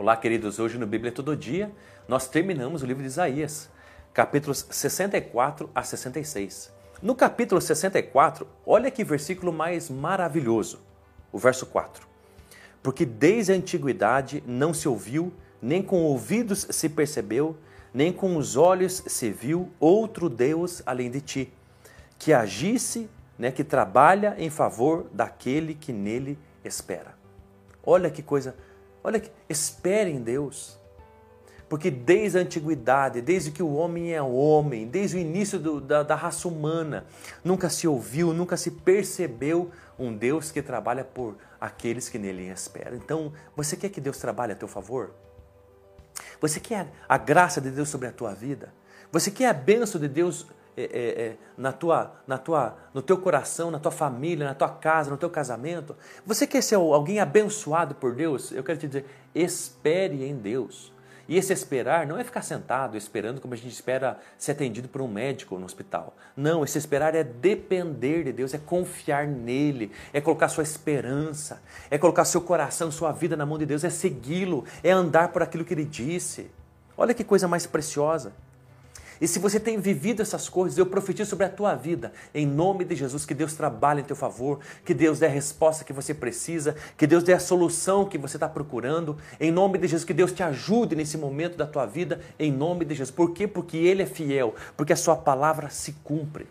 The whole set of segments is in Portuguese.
Olá, queridos. Hoje no Bíblia Todo Dia nós terminamos o livro de Isaías, capítulos 64 a 66. No capítulo 64, olha que versículo mais maravilhoso, o verso 4. Porque desde a antiguidade não se ouviu, nem com ouvidos se percebeu, nem com os olhos se viu outro Deus além de ti, que agisse, né, que trabalha em favor daquele que nele espera. Olha que coisa Olha, espere em Deus. Porque desde a antiguidade, desde que o homem é homem, desde o início do, da, da raça humana, nunca se ouviu, nunca se percebeu um Deus que trabalha por aqueles que nele esperam. Então, você quer que Deus trabalhe a teu favor? Você quer a graça de Deus sobre a tua vida? Você quer a bênção de Deus é, é, é, na tua, na tua, no teu coração, na tua família, na tua casa, no teu casamento. Você quer ser alguém abençoado por Deus? Eu quero te dizer, espere em Deus. E esse esperar não é ficar sentado esperando como a gente espera ser atendido por um médico no hospital. Não, esse esperar é depender de Deus, é confiar nele, é colocar sua esperança, é colocar seu coração, sua vida na mão de Deus, é segui-lo, é andar por aquilo que ele disse. Olha que coisa mais preciosa. E se você tem vivido essas coisas, eu profetizo sobre a tua vida, em nome de Jesus, que Deus trabalhe em teu favor, que Deus dê a resposta que você precisa, que Deus dê a solução que você está procurando, em nome de Jesus, que Deus te ajude nesse momento da tua vida, em nome de Jesus. Por quê? Porque Ele é fiel, porque a sua palavra se cumpre.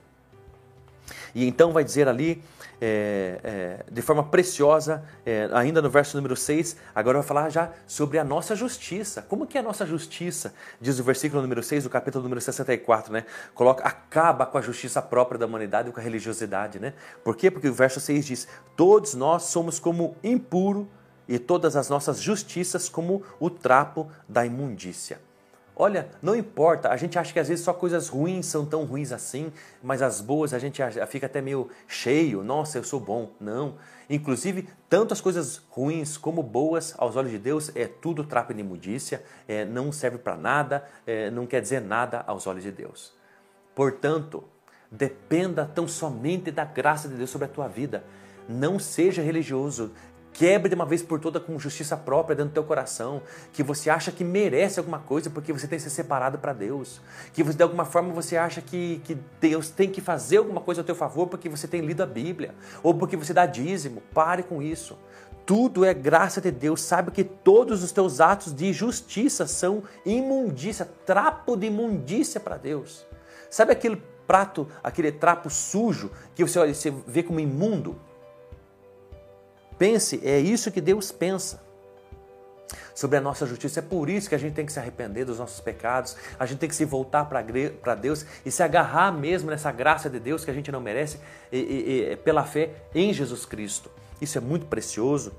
E então vai dizer ali, é, é, de forma preciosa, é, ainda no verso número 6, agora vai falar já sobre a nossa justiça. Como que é a nossa justiça? Diz o versículo número 6 do capítulo número 64, né? Coloca, acaba com a justiça própria da humanidade e com a religiosidade, né? Por quê? Porque o verso 6 diz, todos nós somos como impuro e todas as nossas justiças como o trapo da imundícia. Olha, não importa, a gente acha que às vezes só coisas ruins são tão ruins assim, mas as boas a gente fica até meio cheio, nossa, eu sou bom. Não. Inclusive, tanto as coisas ruins como boas aos olhos de Deus é tudo trapo de imundícia, é, não serve para nada, é, não quer dizer nada aos olhos de Deus. Portanto, dependa tão somente da graça de Deus sobre a tua vida. Não seja religioso, Quebre de uma vez por toda com justiça própria dentro do teu coração, que você acha que merece alguma coisa porque você tem se separado para Deus, que você, de alguma forma você acha que, que Deus tem que fazer alguma coisa a teu favor porque você tem lido a Bíblia, ou porque você dá dízimo. Pare com isso. Tudo é graça de Deus. Sabe que todos os teus atos de justiça são imundícia, trapo de imundícia para Deus. Sabe aquele prato, aquele trapo sujo que você, você vê como imundo? Pense, é isso que Deus pensa sobre a nossa justiça. É por isso que a gente tem que se arrepender dos nossos pecados, a gente tem que se voltar para Deus e se agarrar mesmo nessa graça de Deus que a gente não merece e, e, e, pela fé em Jesus Cristo. Isso é muito precioso.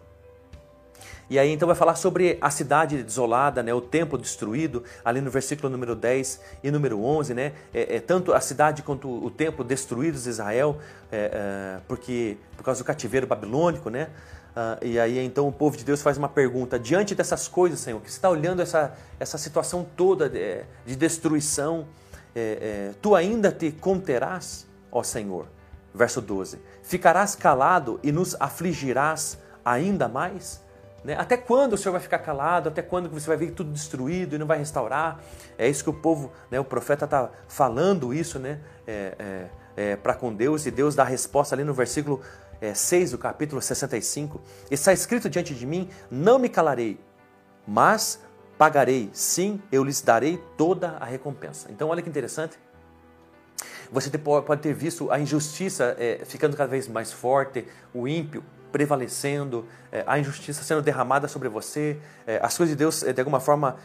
E aí então vai falar sobre a cidade desolada, né, o templo destruído, ali no versículo número 10 e número 11, né, é, é tanto a cidade quanto o templo destruídos de Israel, é, é, porque por causa do cativeiro babilônico, né, ah, e aí então o povo de Deus faz uma pergunta, diante dessas coisas, Senhor, que você está olhando essa, essa situação toda de, de destruição, é, é, tu ainda te conterás, ó Senhor? Verso 12: Ficarás calado e nos afligirás ainda mais? Né? Até quando o Senhor vai ficar calado? Até quando você vai ver tudo destruído e não vai restaurar? É isso que o povo, né, o profeta está falando isso né, é, é, é, para com Deus e Deus dá a resposta ali no versículo é, 6 do capítulo 65. Está escrito diante de mim: Não me calarei, mas pagarei, sim, eu lhes darei toda a recompensa. Então, olha que interessante. Você pode ter visto a injustiça é, ficando cada vez mais forte, o ímpio prevalecendo, é, a injustiça sendo derramada sobre você, é, as coisas de Deus é, de alguma forma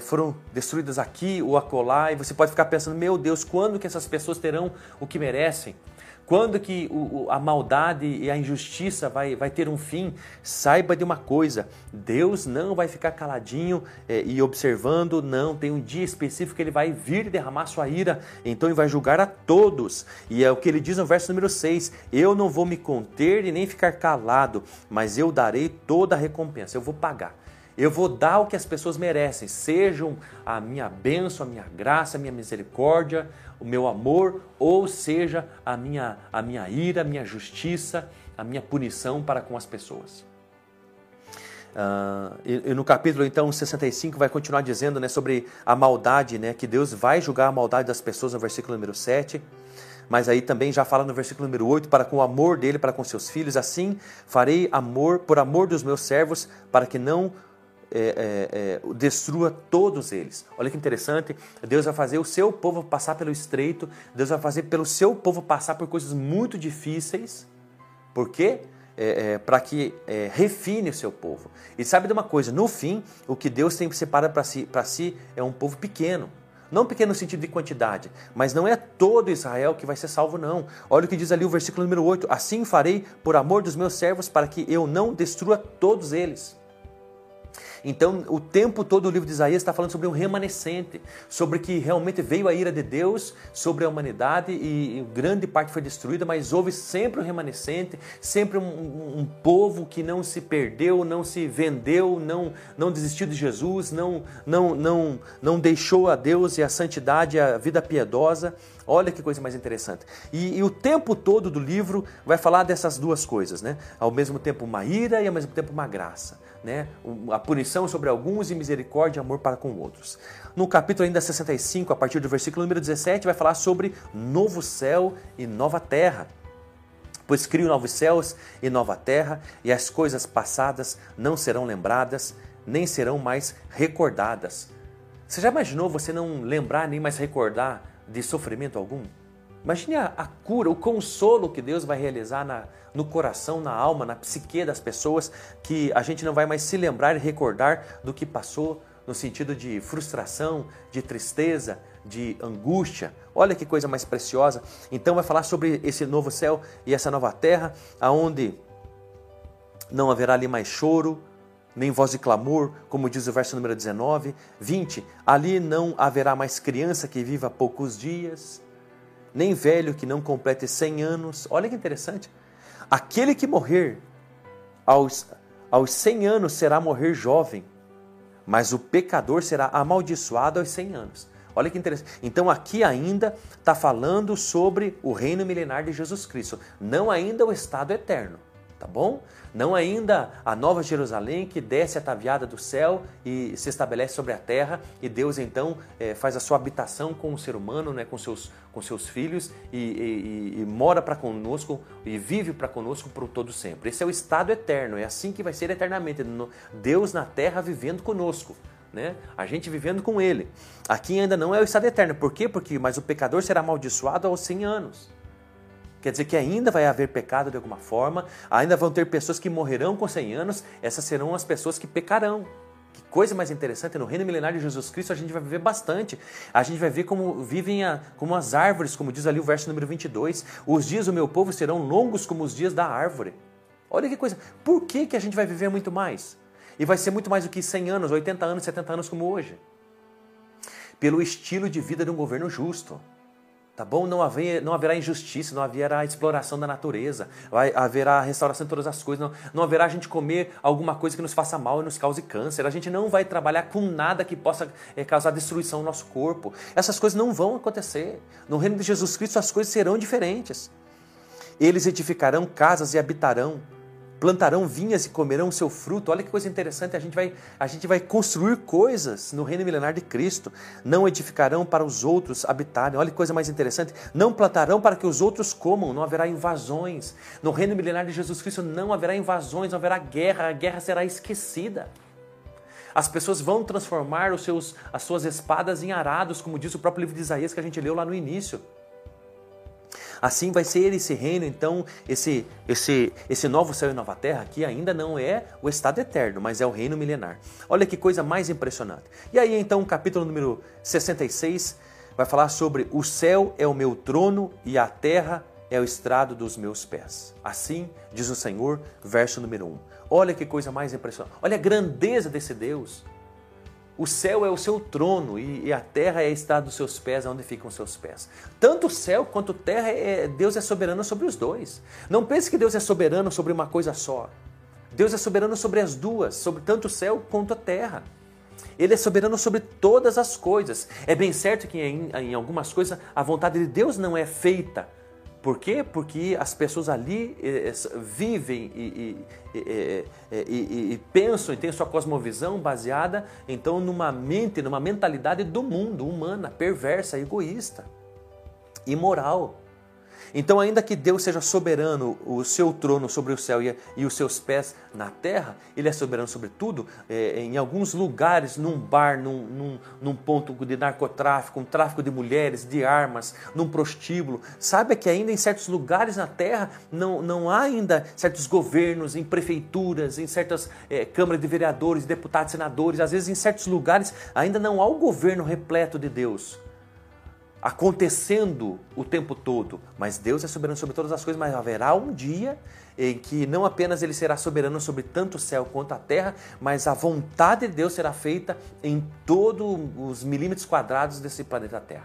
foram destruídas aqui ou acolá, e você pode ficar pensando, meu Deus, quando que essas pessoas terão o que merecem? Quando que o, a maldade e a injustiça vai, vai ter um fim? Saiba de uma coisa: Deus não vai ficar caladinho é, e observando, não. Tem um dia específico que ele vai vir derramar sua ira, então ele vai julgar a todos. E é o que ele diz no verso número 6: Eu não vou me conter e nem ficar calado, mas eu darei toda a recompensa, eu vou pagar. Eu vou dar o que as pessoas merecem, sejam a minha bênção, a minha graça, a minha misericórdia, o meu amor, ou seja a minha, a minha ira, a minha justiça, a minha punição para com as pessoas. Uh, e, e, no capítulo então 65 vai continuar dizendo né, sobre a maldade, né, que Deus vai julgar a maldade das pessoas no versículo número 7. Mas aí também já fala no versículo número 8, para com o amor dele, para com seus filhos, assim farei amor por amor dos meus servos, para que não é, é, é, destrua todos eles. Olha que interessante, Deus vai fazer o seu povo passar pelo estreito, Deus vai fazer pelo seu povo passar por coisas muito difíceis. Por quê? É, é, para que é, refine o seu povo. E sabe de uma coisa, no fim, o que Deus tem separado para si, si é um povo pequeno. Não pequeno no sentido de quantidade, mas não é todo Israel que vai ser salvo, não. Olha o que diz ali o versículo número 8: Assim farei por amor dos meus servos, para que eu não destrua todos eles. Então, o tempo todo o livro de Isaías está falando sobre um remanescente, sobre que realmente veio a ira de Deus sobre a humanidade e, grande parte foi destruída, mas houve sempre um remanescente, sempre um, um, um, povo que não se perdeu, não se vendeu, não, não desistiu de Jesus, não, não, não, não deixou a Deus e a santidade, a vida piedosa. Olha que coisa mais interessante. E, e, o tempo todo do livro vai falar dessas duas coisas, né? Ao mesmo tempo uma ira e ao mesmo tempo uma graça, né? A punição sobre alguns e misericórdia e amor para com outros. No capítulo ainda 65, a partir do versículo número 17, vai falar sobre novo céu e nova terra. Pois crio novos céus e nova terra, e as coisas passadas não serão lembradas, nem serão mais recordadas. Você já imaginou você não lembrar nem mais recordar de sofrimento algum? Imagine a, a, cura, o consolo que Deus vai realizar na, no coração, na alma, na psique das pessoas, que a gente não vai mais se lembrar e recordar do que passou no sentido de frustração, de tristeza, de angústia. Olha que coisa mais preciosa. Então vai falar sobre esse novo céu e essa nova terra, aonde não haverá ali mais choro, nem voz de clamor, como diz o verso número 19. 20. Ali não haverá mais criança que viva poucos dias, nem velho que não complete 100 anos. Olha que interessante. Aquele que morrer aos, aos 100 anos será morrer jovem, mas o pecador será amaldiçoado aos 100 anos. Olha que interessante. Então aqui ainda está falando sobre o reino milenar de Jesus Cristo, não ainda o estado eterno tá bom? Não ainda a nova Jerusalém que desce ataviada do céu e se estabelece sobre a terra e Deus então é, faz a sua habitação com o ser humano, né, com, seus, com seus filhos e, e, e mora para conosco e vive para conosco por todo sempre. Esse é o estado eterno, é assim que vai ser eternamente, Deus na terra vivendo conosco. Né? A gente vivendo com Ele. Aqui ainda não é o estado eterno. Por quê? Porque mas o pecador será amaldiçoado aos 100 anos. Quer dizer que ainda vai haver pecado de alguma forma, ainda vão ter pessoas que morrerão com 100 anos, essas serão as pessoas que pecarão. Que coisa mais interessante, no reino milenário de Jesus Cristo a gente vai viver bastante. A gente vai ver como vivem a, como as árvores, como diz ali o verso número 22. Os dias do meu povo serão longos como os dias da árvore. Olha que coisa. Por que, que a gente vai viver muito mais? E vai ser muito mais do que 100 anos, 80 anos, 70 anos como hoje. Pelo estilo de vida de um governo justo. Tá bom? Não, haver, não haverá injustiça, não haverá exploração da natureza, vai, haverá restauração de todas as coisas, não, não haverá a gente comer alguma coisa que nos faça mal e nos cause câncer. A gente não vai trabalhar com nada que possa é, causar destruição no nosso corpo. Essas coisas não vão acontecer. No reino de Jesus Cristo as coisas serão diferentes. Eles edificarão casas e habitarão plantarão vinhas e comerão o seu fruto. Olha que coisa interessante, a gente vai, a gente vai construir coisas no reino milenar de Cristo. Não edificarão para os outros habitarem. Olha que coisa mais interessante, não plantarão para que os outros comam, não haverá invasões. No reino milenar de Jesus Cristo não haverá invasões, não haverá guerra, a guerra será esquecida. As pessoas vão transformar os seus, as suas espadas em arados, como diz o próprio livro de Isaías que a gente leu lá no início. Assim vai ser esse reino, então, esse, esse, esse novo céu e nova terra, que ainda não é o estado eterno, mas é o reino milenar. Olha que coisa mais impressionante. E aí, então, o capítulo número 66 vai falar sobre o céu é o meu trono e a terra é o estrado dos meus pés. Assim diz o Senhor, verso número 1. Olha que coisa mais impressionante. Olha a grandeza desse Deus. O céu é o seu trono e, a terra é a estrada dos seus pés, onde ficam os seus pés. Tanto o céu quanto a terra, é, Deus é soberano sobre os dois. Não pense que Deus é soberano sobre uma coisa só. Deus é soberano sobre as duas, sobre tanto o céu quanto a terra. Ele é soberano sobre todas as coisas. É bem certo que em, em algumas coisas a vontade de Deus não é feita Por quê? Porque as pessoas ali eh, vivem e, e, e, e, pensam e têm sua cosmovisão baseada então numa mente, numa mentalidade do mundo, humana, perversa, egoísta, imoral. Então, ainda que Deus seja soberano, o seu trono sobre o céu e, os seus pés na terra, Ele é soberano sobre tudo. É, em alguns lugares, num bar, num, num, num, ponto de narcotráfico, um tráfico de mulheres, de armas, num prostíbulo. Sabe que ainda em certos lugares na terra não, não há ainda certos governos, em prefeituras, em certas é, câmaras de vereadores, deputados, senadores, às vezes em certos lugares ainda não há o governo repleto de Deus acontecendo o tempo todo, mas Deus é soberano sobre todas as coisas, mas haverá um dia em que não apenas ele será soberano sobre tanto o céu quanto a terra, mas a vontade de Deus será feita em todos os milímetros quadrados desse planeta Terra.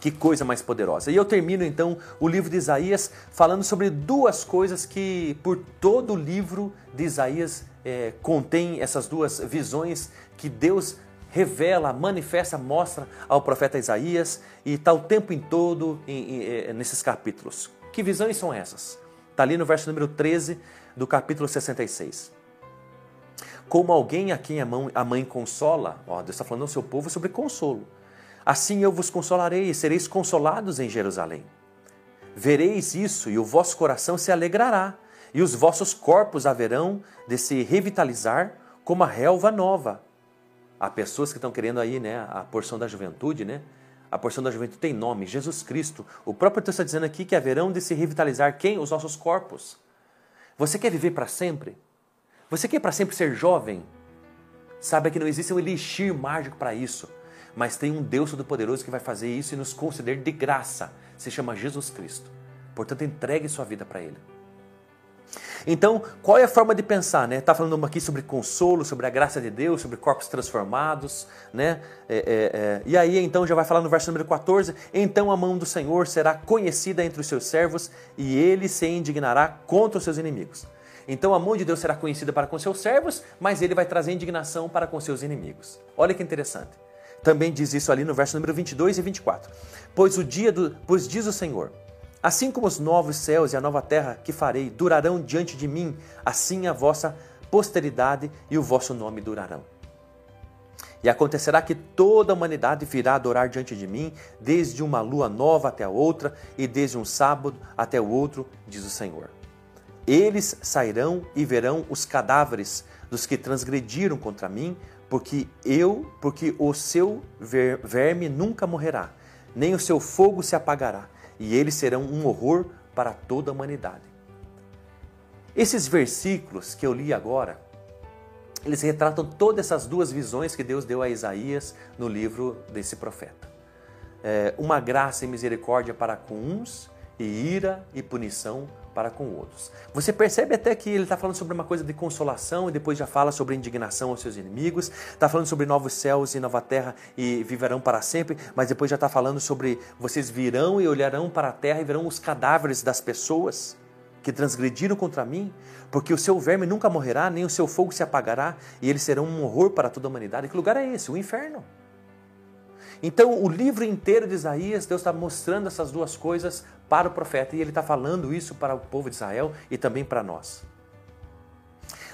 Que coisa mais poderosa. E eu termino então o livro de Isaías falando sobre duas coisas que por todo o livro de Isaías é, contém essas duas visões que Deus revela, manifesta, mostra ao profeta Isaías e está o tempo em todo em, em, eh, nesses capítulos. Que visões são essas? Está ali no verso número 13 do capítulo 66. Como alguém a quem a mãe, a mãe consola, ó, Deus está falando ao seu povo sobre consolo. Assim eu vos consolarei e sereis consolados em Jerusalém. Vereis isso e o vosso coração se alegrará, e os vossos corpos haverão de se revitalizar como a relva nova Há pessoas que estão querendo aí, né, a porção da juventude, né? A porção da juventude tem nome, Jesus Cristo. O próprio texto está dizendo aqui que haverão de se revitalizar quem? Os nossos corpos. Você quer viver para sempre? Você quer para sempre ser jovem? Saiba que não existe um elixir mágico para isso. Mas tem um Deus Todo-Poderoso que vai fazer isso e nos conceder de graça. Se chama Jesus Cristo. Portanto, entregue sua vida para Ele. Então, qual é a forma de pensar? Né? Está falando aqui sobre consolo, sobre a graça de Deus, sobre corpos transformados. Né? É, é, é. E aí, então, já vai falar no verso número 14: Então a mão do Senhor será conhecida entre os seus servos, e ele se indignará contra os seus inimigos. Então a mão de Deus será conhecida para com seus servos, mas ele vai trazer indignação para com seus inimigos. Olha que interessante. Também diz isso ali no verso número 22 e 24. Pois o dia do, pois diz o Senhor: Assim como os novos céus e a nova terra que farei durarão diante de mim, assim a vossa posteridade e o vosso nome durarão. E acontecerá que toda a humanidade virá adorar diante de mim, desde uma lua nova até a outra, e desde um sábado até o outro, diz o Senhor. Eles sairão e verão os cadáveres dos que transgrediram contra mim, porque eu, porque o seu verme nunca morrerá, nem o seu fogo se apagará e eles serão um horror para toda a humanidade. Esses versículos que eu li agora, eles retratam todas essas duas visões que Deus deu a Isaías no livro desse profeta. É, uma graça e misericórdia para com uns e ira e punição para com outros. Você percebe até que ele está falando sobre uma coisa de consolação e depois já fala sobre indignação aos seus inimigos, está falando sobre novos céus e nova terra e viverão para sempre, mas depois já está falando sobre vocês virão e olharão para a terra e verão os cadáveres das pessoas que transgrediram contra mim, porque o seu verme nunca morrerá, nem o seu fogo se apagará, e eles serão um horror para toda a humanidade. Que lugar é esse? O inferno. Então, o livro inteiro de Isaías, Deus está mostrando essas duas coisas para o profeta e ele está falando isso para o povo de Israel e também para nós.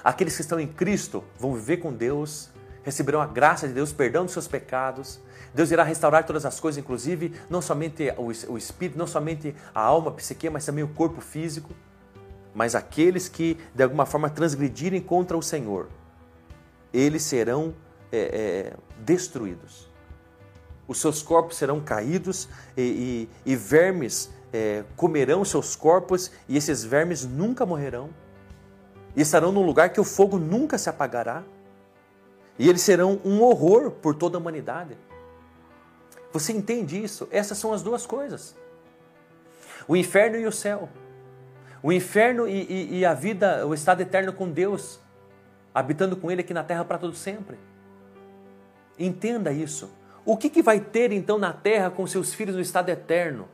Aqueles que estão em Cristo vão viver com Deus, receberão a graça de Deus, perdão dos seus pecados. Deus irá restaurar todas as coisas, inclusive não somente o espírito, não somente a alma, a psique, mas também o corpo físico. Mas aqueles que de alguma forma transgredirem contra o Senhor, eles serão é, é, destruídos os seus corpos serão caídos e, e, e vermes é, comerão seus corpos e esses vermes nunca morrerão. E estarão num lugar que o fogo nunca se apagará. E eles serão um horror por toda a humanidade. Você entende isso? Essas são as duas coisas: o inferno e o céu. O inferno e, e, e a vida, o estado eterno com Deus, habitando com Ele aqui na terra para todo sempre. Entenda isso. O que, que vai ter então na terra com seus filhos no estado eterno?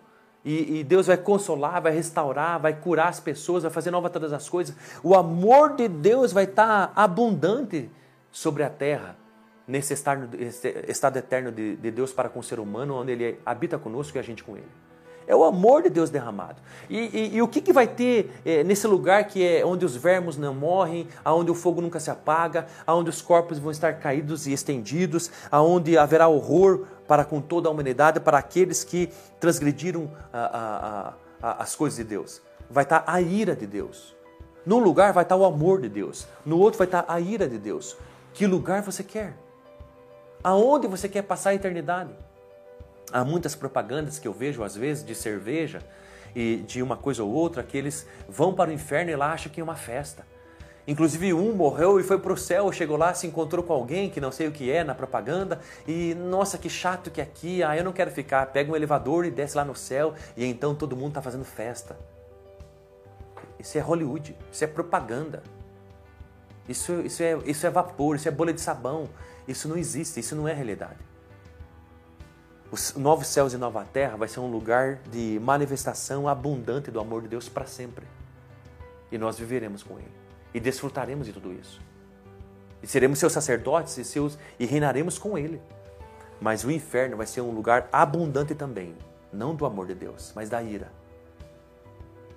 E, e, Deus vai consolar, vai restaurar, vai curar as pessoas, vai fazer nova todas as coisas. O amor de Deus vai estar abundante sobre a terra, nesse estado, estado eterno de, de, Deus para com o ser humano, onde Ele habita conosco e a gente com Ele. É o amor de Deus derramado. E, e, e o que, que vai ter é, nesse lugar que é onde os vermos não morrem, aonde o fogo nunca se apaga, aonde os corpos vão estar caídos e estendidos, aonde haverá horror para com toda a humanidade, para aqueles que transgrediram a, a, a, as coisas de Deus? Vai estar a ira de Deus. Num lugar vai estar o amor de Deus, no outro vai estar a ira de Deus. Que lugar você quer? Aonde você quer passar a eternidade? Há muitas propagandas que eu vejo às vezes de cerveja e de uma coisa ou outra que eles vão para o inferno e lá acham que é uma festa. Inclusive um morreu e foi para o céu, chegou lá, se encontrou com alguém que não sei o que é na propaganda e nossa que chato que é aqui, ah eu não quero ficar, pega um elevador e desce lá no céu e então todo mundo está fazendo festa. Isso é Hollywood, isso é propaganda. Isso, isso, é, isso é vapor, isso é bolha de sabão. Isso não existe, isso não é realidade. Os novos céus e nova terra vai ser um lugar de manifestação abundante do amor de Deus para sempre. E nós viveremos com Ele. E desfrutaremos de tudo isso. E seremos seus sacerdotes e, seus, e reinaremos com Ele. Mas o inferno vai ser um lugar abundante também. Não do amor de Deus, mas da ira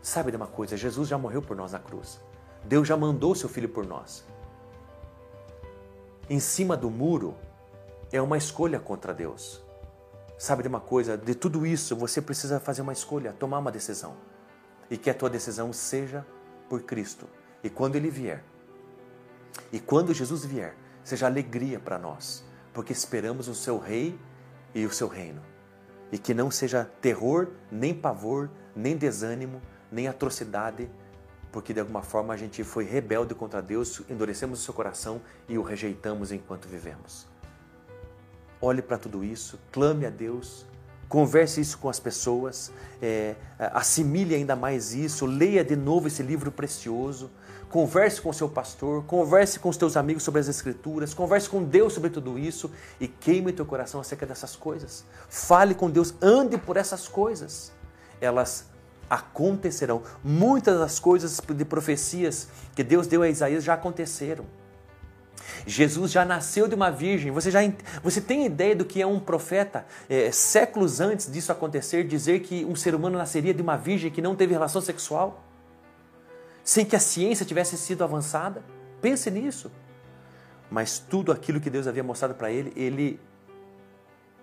Sabe de uma coisa? Jesus já morreu por nós na cruz. Deus já mandou seu filho por nós. Em cima do muro é uma escolha contra Deus. Sabe de uma coisa? De tudo isso você precisa fazer uma escolha, tomar uma decisão. E que a tua decisão seja por Cristo. E quando Ele vier, e quando Jesus vier, seja alegria para nós, porque esperamos o seu Rei e o seu reino. E que não seja terror, nem pavor, nem desânimo, nem atrocidade, porque de alguma forma a gente foi rebelde contra Deus, endurecemos o seu coração e o rejeitamos enquanto vivemos. Olhe para tudo isso, clame a Deus, converse isso com as pessoas, é, assimile ainda mais isso, leia de novo esse livro precioso, converse com o seu pastor, converse com os teus amigos sobre as Escrituras, converse com Deus sobre tudo isso e queime teu coração acerca dessas coisas. Fale com Deus, ande por essas coisas. Elas acontecerão. Muitas das coisas de profecias que Deus deu a Isaías já aconteceram. Jesus já nasceu de uma virgem. Você já você tem ideia do que é um profeta é, séculos antes disso acontecer dizer que um ser humano nasceria de uma virgem que não teve relação sexual, sem que a ciência tivesse sido avançada? Pense nisso. Mas tudo aquilo que Deus havia mostrado para ele, ele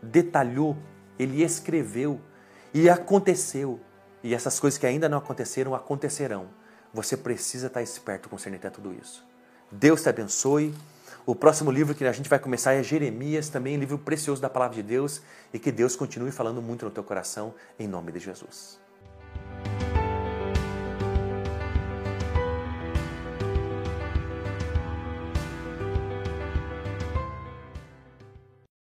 detalhou, ele escreveu e aconteceu. E essas coisas que ainda não aconteceram, acontecerão. Você precisa estar esperto concernente a tudo isso. Deus te abençoe. O próximo livro que a gente vai começar é Jeremias, também livro precioso da palavra de Deus, e que Deus continue falando muito no teu coração, em nome de Jesus.